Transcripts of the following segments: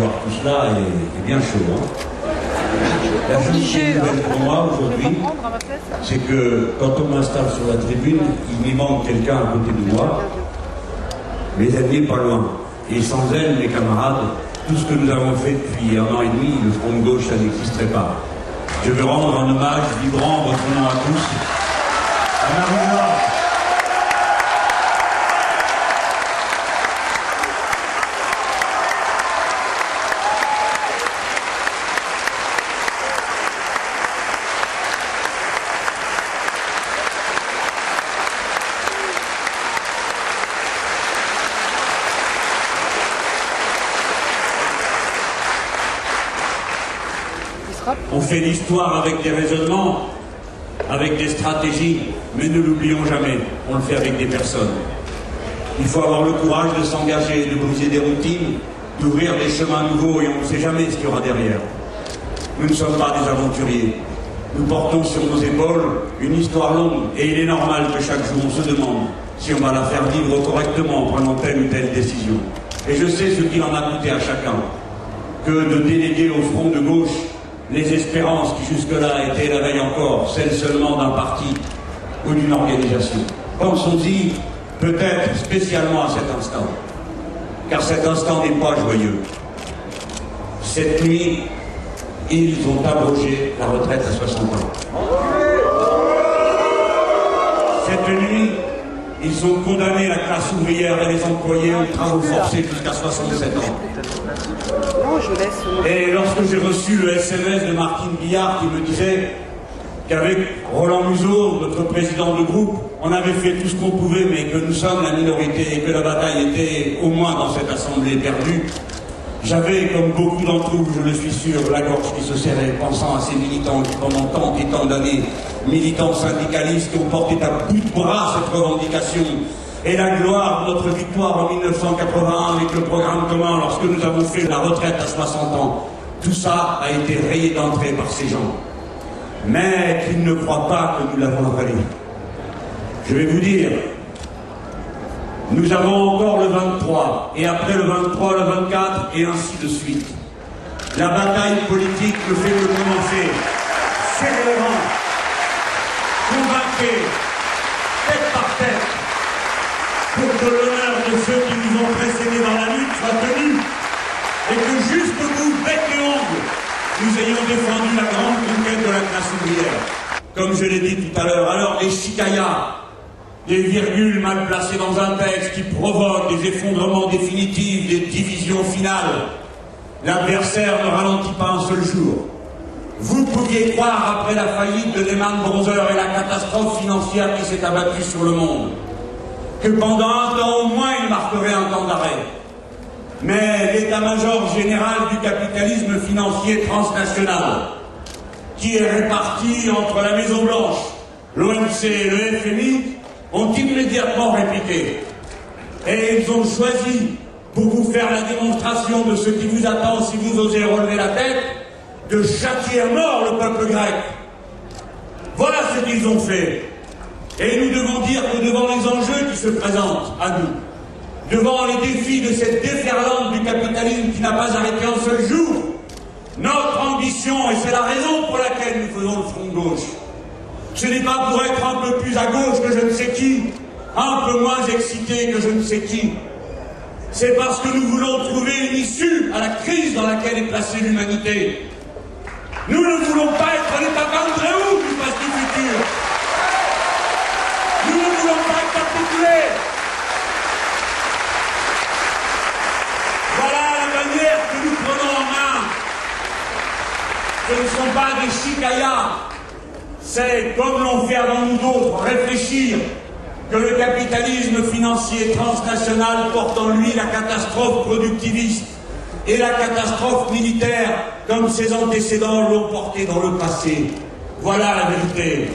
voir tout cela et, bien chaud. Hein. La chose est nouvelle pour moi aujourd'hui, c'est que quand on m'installe sur la tribune, il m'y manque quelqu'un à côté de moi. Mes amis pas loin. Et sans elle, mes camarades, tout ce que nous avons fait depuis un an et demi, le front de gauche, ça n'existerait pas. Je veux rendre un hommage vibrant, votre nom à tous, à fait l'histoire avec des raisonnements, avec des stratégies, mais ne l'oublions jamais, on le fait avec des personnes. Il faut avoir le courage de s'engager, de briser des routines, d'ouvrir des chemins nouveaux et on ne sait jamais ce qu'il y aura derrière. Nous ne sommes pas des aventuriers. Nous portons sur nos épaules une histoire longue et il est normal que chaque jour on se demande si on va la faire vivre correctement en prenant telle ou telle décision. Et je sais ce qu'il en a coûté à chacun que de déléguer au front de gauche les espérances qui jusque-là étaient la veille encore, celles seulement d'un parti ou d'une organisation. Pensons-y peut-être spécialement à cet instant, car cet instant n'est pas joyeux. Cette nuit, ils ont abrogé la retraite à 60 ans. Cette nuit, ils ont condamné la classe ouvrière et les employés au travaux forcés jusqu'à 67 ans. Et lorsque j'ai reçu le SMS de Martine Billard qui me disait qu'avec Roland Museau, notre président de groupe, on avait fait tout ce qu'on pouvait, mais que nous sommes la minorité et que la bataille était au moins dans cette assemblée perdue, j'avais, comme beaucoup d'entre vous, je le suis sûr, la gorge qui se serrait, pensant à ces militants qui, pendant tant et tant d'années, militants syndicalistes, ont porté à bout de bras cette revendication. Et la gloire de notre victoire en 1981 avec le programme commun lorsque nous avons fait la retraite à 60 ans. Tout ça a été rayé d'entrée par ces gens. Mais qu'ils ne croient pas que nous l'avons avalé. Je vais vous dire, nous avons encore le 23, et après le 23, le 24, et ainsi de suite. La bataille politique ne fait que commencer. Sérieusement, convaincre, tête par tête, pour que l'honneur de ceux qui nous ont précédés dans la lutte soit tenu, et que jusqu'au bout, bec et ongles, nous ayons défendu la grande conquête de la classe ouvrière. Comme je l'ai dit tout à l'heure, alors les chicayas, des virgules mal placées dans un texte qui provoquent des effondrements définitifs, des divisions finales. L'adversaire ne ralentit pas un seul jour. Vous pouviez croire, après la faillite de Lehman Brothers et la catastrophe financière qui s'est abattue sur le monde, que pendant un temps au moins il marquerait un temps d'arrêt. Mais l'état-major général du capitalisme financier transnational, qui est réparti entre la Maison-Blanche, l'OMC et le FMI, ont immédiatement répliqué. Et ils ont choisi, pour vous faire la démonstration de ce qui vous attend si vous osez relever la tête, de châtier à mort le peuple grec. Voilà ce qu'ils ont fait. Et nous devons dire que devant les enjeux qui se présentent à nous, devant les défis de cette déferlante du capitalisme qui n'a pas arrêté un seul jour, notre ambition, et c'est la raison pour laquelle nous faisons le front gauche, ce n'est pas pour être un peu plus à gauche que je ne sais qui, un peu moins excité que je ne sais qui. C'est parce que nous voulons trouver une issue à la crise dans laquelle est placée l'humanité. Nous ne voulons pas être les Papandréou du passé futur. Nous ne voulons pas capituler. Voilà la manière que nous prenons en main. Ce ne sont pas des chicayas c'est, comme l'ont fait avant nous d'autres, réfléchir que le capitalisme financier transnational porte en lui la catastrophe productiviste et la catastrophe militaire comme ses antécédents l'ont porté dans le passé. Voilà la vérité.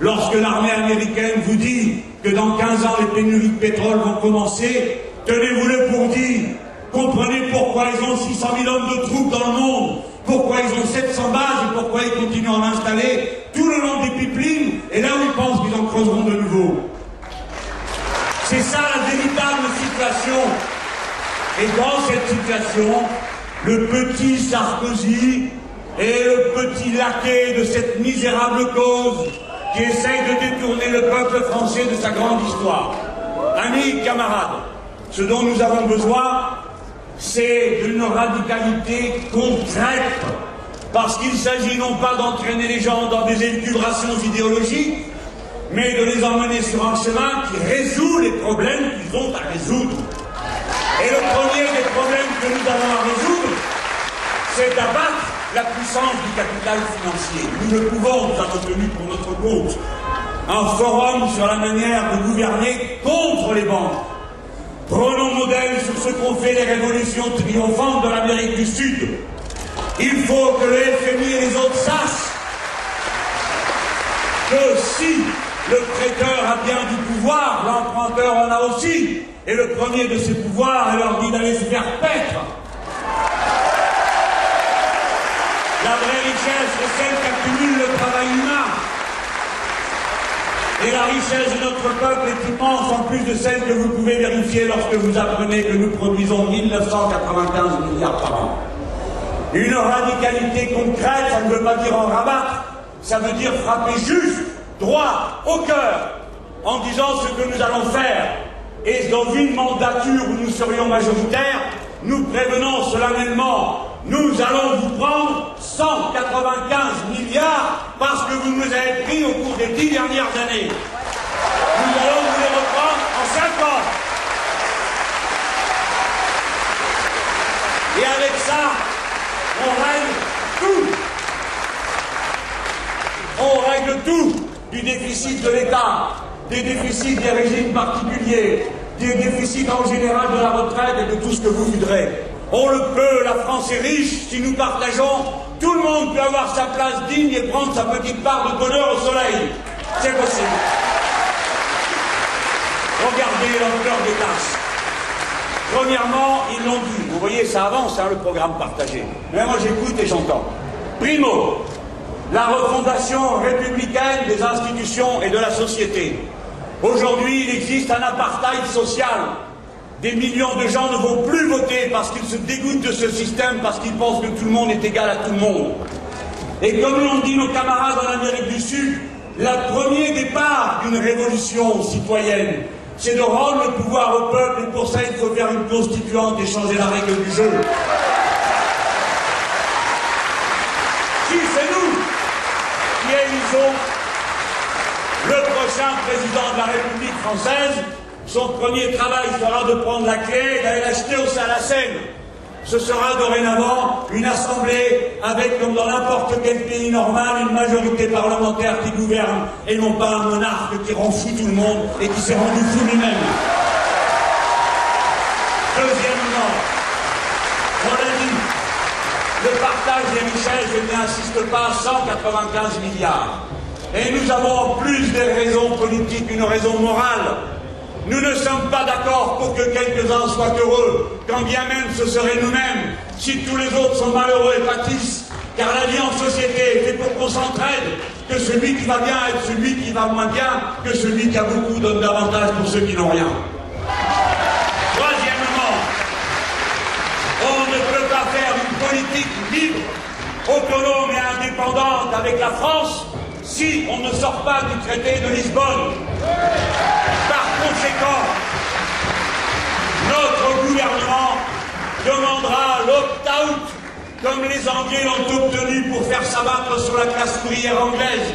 Lorsque l'armée américaine vous dit que dans 15 ans les pénuries de pétrole vont commencer, tenez-vous-le pour dire. Comprenez pourquoi ils ont 600 000 hommes de troupes dans le monde, pourquoi ils ont 700 bases et pourquoi ils continuent à en installer tout le long des pipelines et là où ils pensent qu'ils en creuseront de nouveau. C'est ça la véritable situation. Et dans cette situation, le petit Sarkozy est le petit laquais de cette misérable cause qui essaye de détourner le peuple français de sa grande histoire. Amis, camarades, ce dont nous avons besoin, c'est d'une radicalité concrète, parce qu'il s'agit non pas d'entraîner les gens dans des élucubrations idéologiques, mais de les emmener sur un chemin qui résout les problèmes qu'ils ont à résoudre. Et le premier des problèmes que nous avons à résoudre, c'est d'abattre la puissance du capital financier. Nous le pouvons, nous avons tenu pour notre compte un forum sur la manière de gouverner contre les banques. Prenons modèle sur ce qu'ont fait les révolutions triomphantes de l'Amérique du Sud. Il faut que le FMI et les autres sachent que si le prêteur a bien du pouvoir, l'emprunteur en a aussi. Et le premier de ses pouvoirs, elle leur dit d'aller se faire paître. La vraie richesse, c'est celle qu'accumule le travail humain. Et la richesse de notre peuple est immense, en plus de celle que vous pouvez vérifier lorsque vous apprenez que nous produisons 1995 milliards par an. Une radicalité concrète, ça ne veut pas dire en rabattre, ça veut dire frapper juste, droit, au cœur, en disant ce que nous allons faire. Et dans une mandature où nous serions majoritaires, nous prévenons solennellement, nous allons vous prendre 195 milliards parce que vous nous avez pris au cours des dix dernières années. Nous allons vous les reprendre en cinq ans. Et avec ça, on règle tout. On règle tout du déficit de l'État, des déficits des régimes particuliers, des déficits en général de la retraite et de tout ce que vous voudrez. On le peut, la France est riche, si nous partageons, tout le monde peut avoir sa place digne et prendre sa petite part de bonheur au soleil. C'est possible. Regardez l'ampleur des tâches. Premièrement, ils l'ont dit, vous voyez, ça avance, hein, le programme partagé. Mais moi j'écoute et j'entends. Primo, la refondation républicaine des institutions et de la société. Aujourd'hui, il existe un apartheid social. Des millions de gens ne vont plus voter parce qu'ils se dégoûtent de ce système, parce qu'ils pensent que tout le monde est égal à tout le monde. Et comme l'ont dit nos camarades en Amérique du Sud, le premier départ d'une révolution citoyenne, c'est de rendre le pouvoir au peuple, et pour ça, il faut faire une constituante et changer la règle du jeu. Si c'est nous qui élisons le prochain président de la République française, son premier travail sera de prendre la clé et d'aller l'acheter au Salacène. Ce sera dorénavant une assemblée avec, comme dans n'importe quel pays normal, une majorité parlementaire qui gouverne et non pas un monarque qui rend fou tout le monde et qui s'est rendu fou lui-même. Deuxièmement, on l'a dit, le partage des richesses, je n'insiste pas, 195 milliards. Et nous avons plus des raisons politiques une raison morale. Nous ne sommes pas d'accord pour que quelques-uns soient heureux, quand bien même ce serait nous-mêmes, si tous les autres sont malheureux et pâtissent. Car la vie en société est fait pour qu'on s'entraide, que celui qui va bien est celui qui va moins bien, que celui qui a beaucoup donne davantage pour ceux qui n'ont rien. Troisièmement, on ne peut pas faire une politique libre, autonome et indépendante avec la France si on ne sort pas du traité de Lisbonne. Par conséquent, gouvernement demandera l'opt-out comme les Anglais l'ont obtenu pour faire s'abattre sur la classe ouvrière anglaise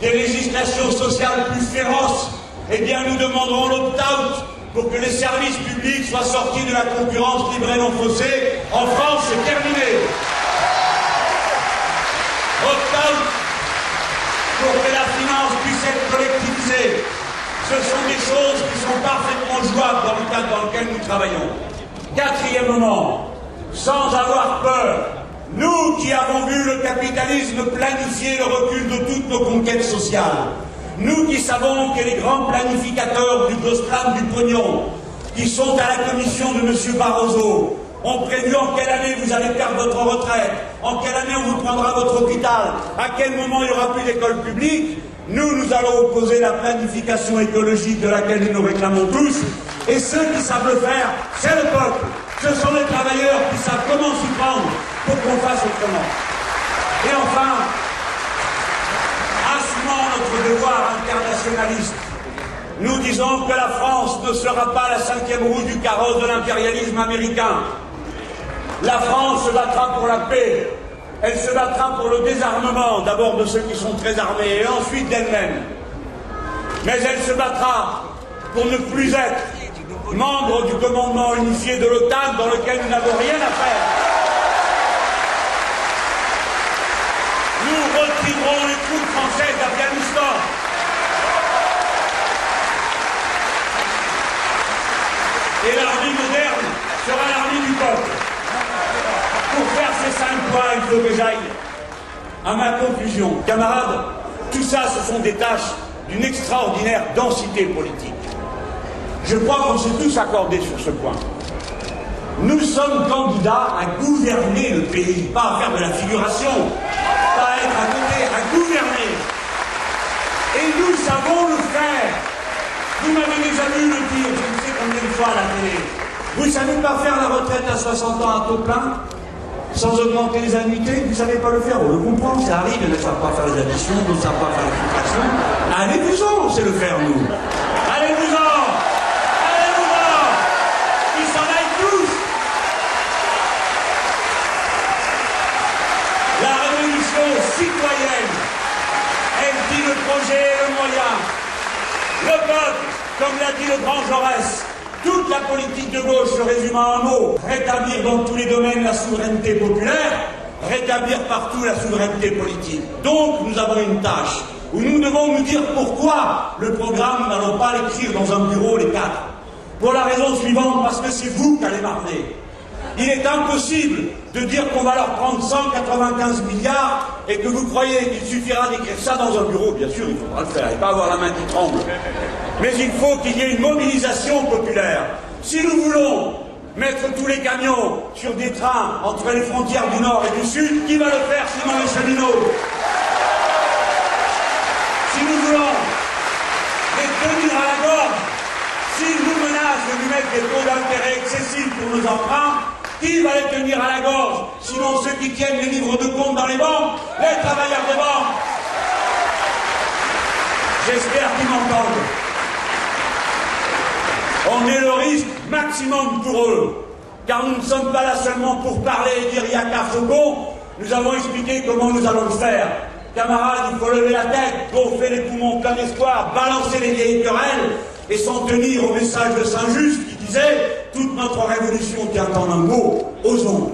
des législations sociales plus féroces. Eh bien, nous demanderons l'opt-out pour que les services publics soient sortis de la concurrence libre et non faussée. En France, c'est terminé. Opt-out pour que la Ce sont des choses qui sont parfaitement jouables dans le cadre dans lequel nous travaillons. Quatrièmement, sans avoir peur, nous qui avons vu le capitalisme planifier le recul de toutes nos conquêtes sociales, Nous qui savons que les grands planificateurs du Gostram du pognon, qui sont à la commission de M. Barroso, ont prévu en quelle année vous allez perdre votre retraite, en quelle année on vous prendra votre hôpital, à quel moment il n'y aura plus d'école publique, nous, nous allons opposer la planification écologique de laquelle nous nous réclamons tous, et ceux qui savent le faire, c'est le peuple. Ce sont les travailleurs qui savent comment s'y prendre pour qu'on fasse autrement. Et enfin, assumant notre devoir internationaliste, nous disons que la France ne sera pas la cinquième roue du carrosse de l'impérialisme américain. La France se battra pour la paix. Elle se battra pour le désarmement, d'abord de ceux qui sont très armés, et ensuite d'elle-même. Mais elle se battra pour ne plus être membre du commandement unifié de l'OTAN dans lequel nous n'avons rien à faire. Nous retirerons les troupes françaises d'Afghanistan. Et l'armée moderne sera l'armée du peuple. Pour faire ces cinq points, il faut que j'aille à ma conclusion. Camarades, tout ça, ce sont des tâches d'une extraordinaire densité politique. Je crois qu'on s'est tous accordés sur ce point. Nous sommes candidats à gouverner le pays, pas à faire de la figuration, pas à être à côté, à gouverner. Et nous savons le faire. Vous m'avez déjà vu le dire, je ne sais combien de fois à la télé. Vous ne savez pas faire la retraite à 60 ans à taux plein? Sans augmenter les annuités, vous ne savez pas le faire, on le comprend, ça arrive, ils ne savent pas faire les additions, ils ne savent pas faire les filtrations. Allez-vous-en, on sait le faire, nous. Allez-vous-en Allez-vous-en Ils s'en aillent tous La révolution citoyenne, elle dit le projet et le moyen. Le peuple, comme l'a dit le grand Jaurès, politique de gauche se résume à un mot, rétablir dans tous les domaines la souveraineté populaire, rétablir partout la souveraineté politique. Donc nous avons une tâche où nous devons nous dire pourquoi le programme, n'allons pas l'écrire dans un bureau les quatre. Pour la raison suivante, parce que c'est vous qui allez marner. Il est impossible de dire qu'on va leur prendre 195 milliards et que vous croyez qu'il suffira d'écrire ça dans un bureau. Bien sûr, il faudra le faire et pas avoir la main qui tremble. Mais il faut qu'il y ait une mobilisation populaire. Si nous voulons mettre tous les camions sur des trains entre les frontières du Nord et du Sud, qui va le faire sinon les cheminots Si nous voulons les tenir à la gorge, s'ils nous menacent de nous mettre des taux d'intérêt excessifs pour nos emprunts, qui va les tenir à la gorge Sinon ceux qui tiennent les livres de compte dans les banques, les travailleurs des banques? J'espère qu'ils m'entendent. On est le risque maximum pour eux. Car nous ne sommes pas là seulement pour parler et dire Yaka Faucon. Nous avons expliqué comment nous allons le faire. Camarades, il faut lever la tête, gonfler les poumons plein d'espoir, balancer les vieilles querelles et s'en tenir au message de Saint-Just qui disait Toute notre révolution tient en un mot, osons.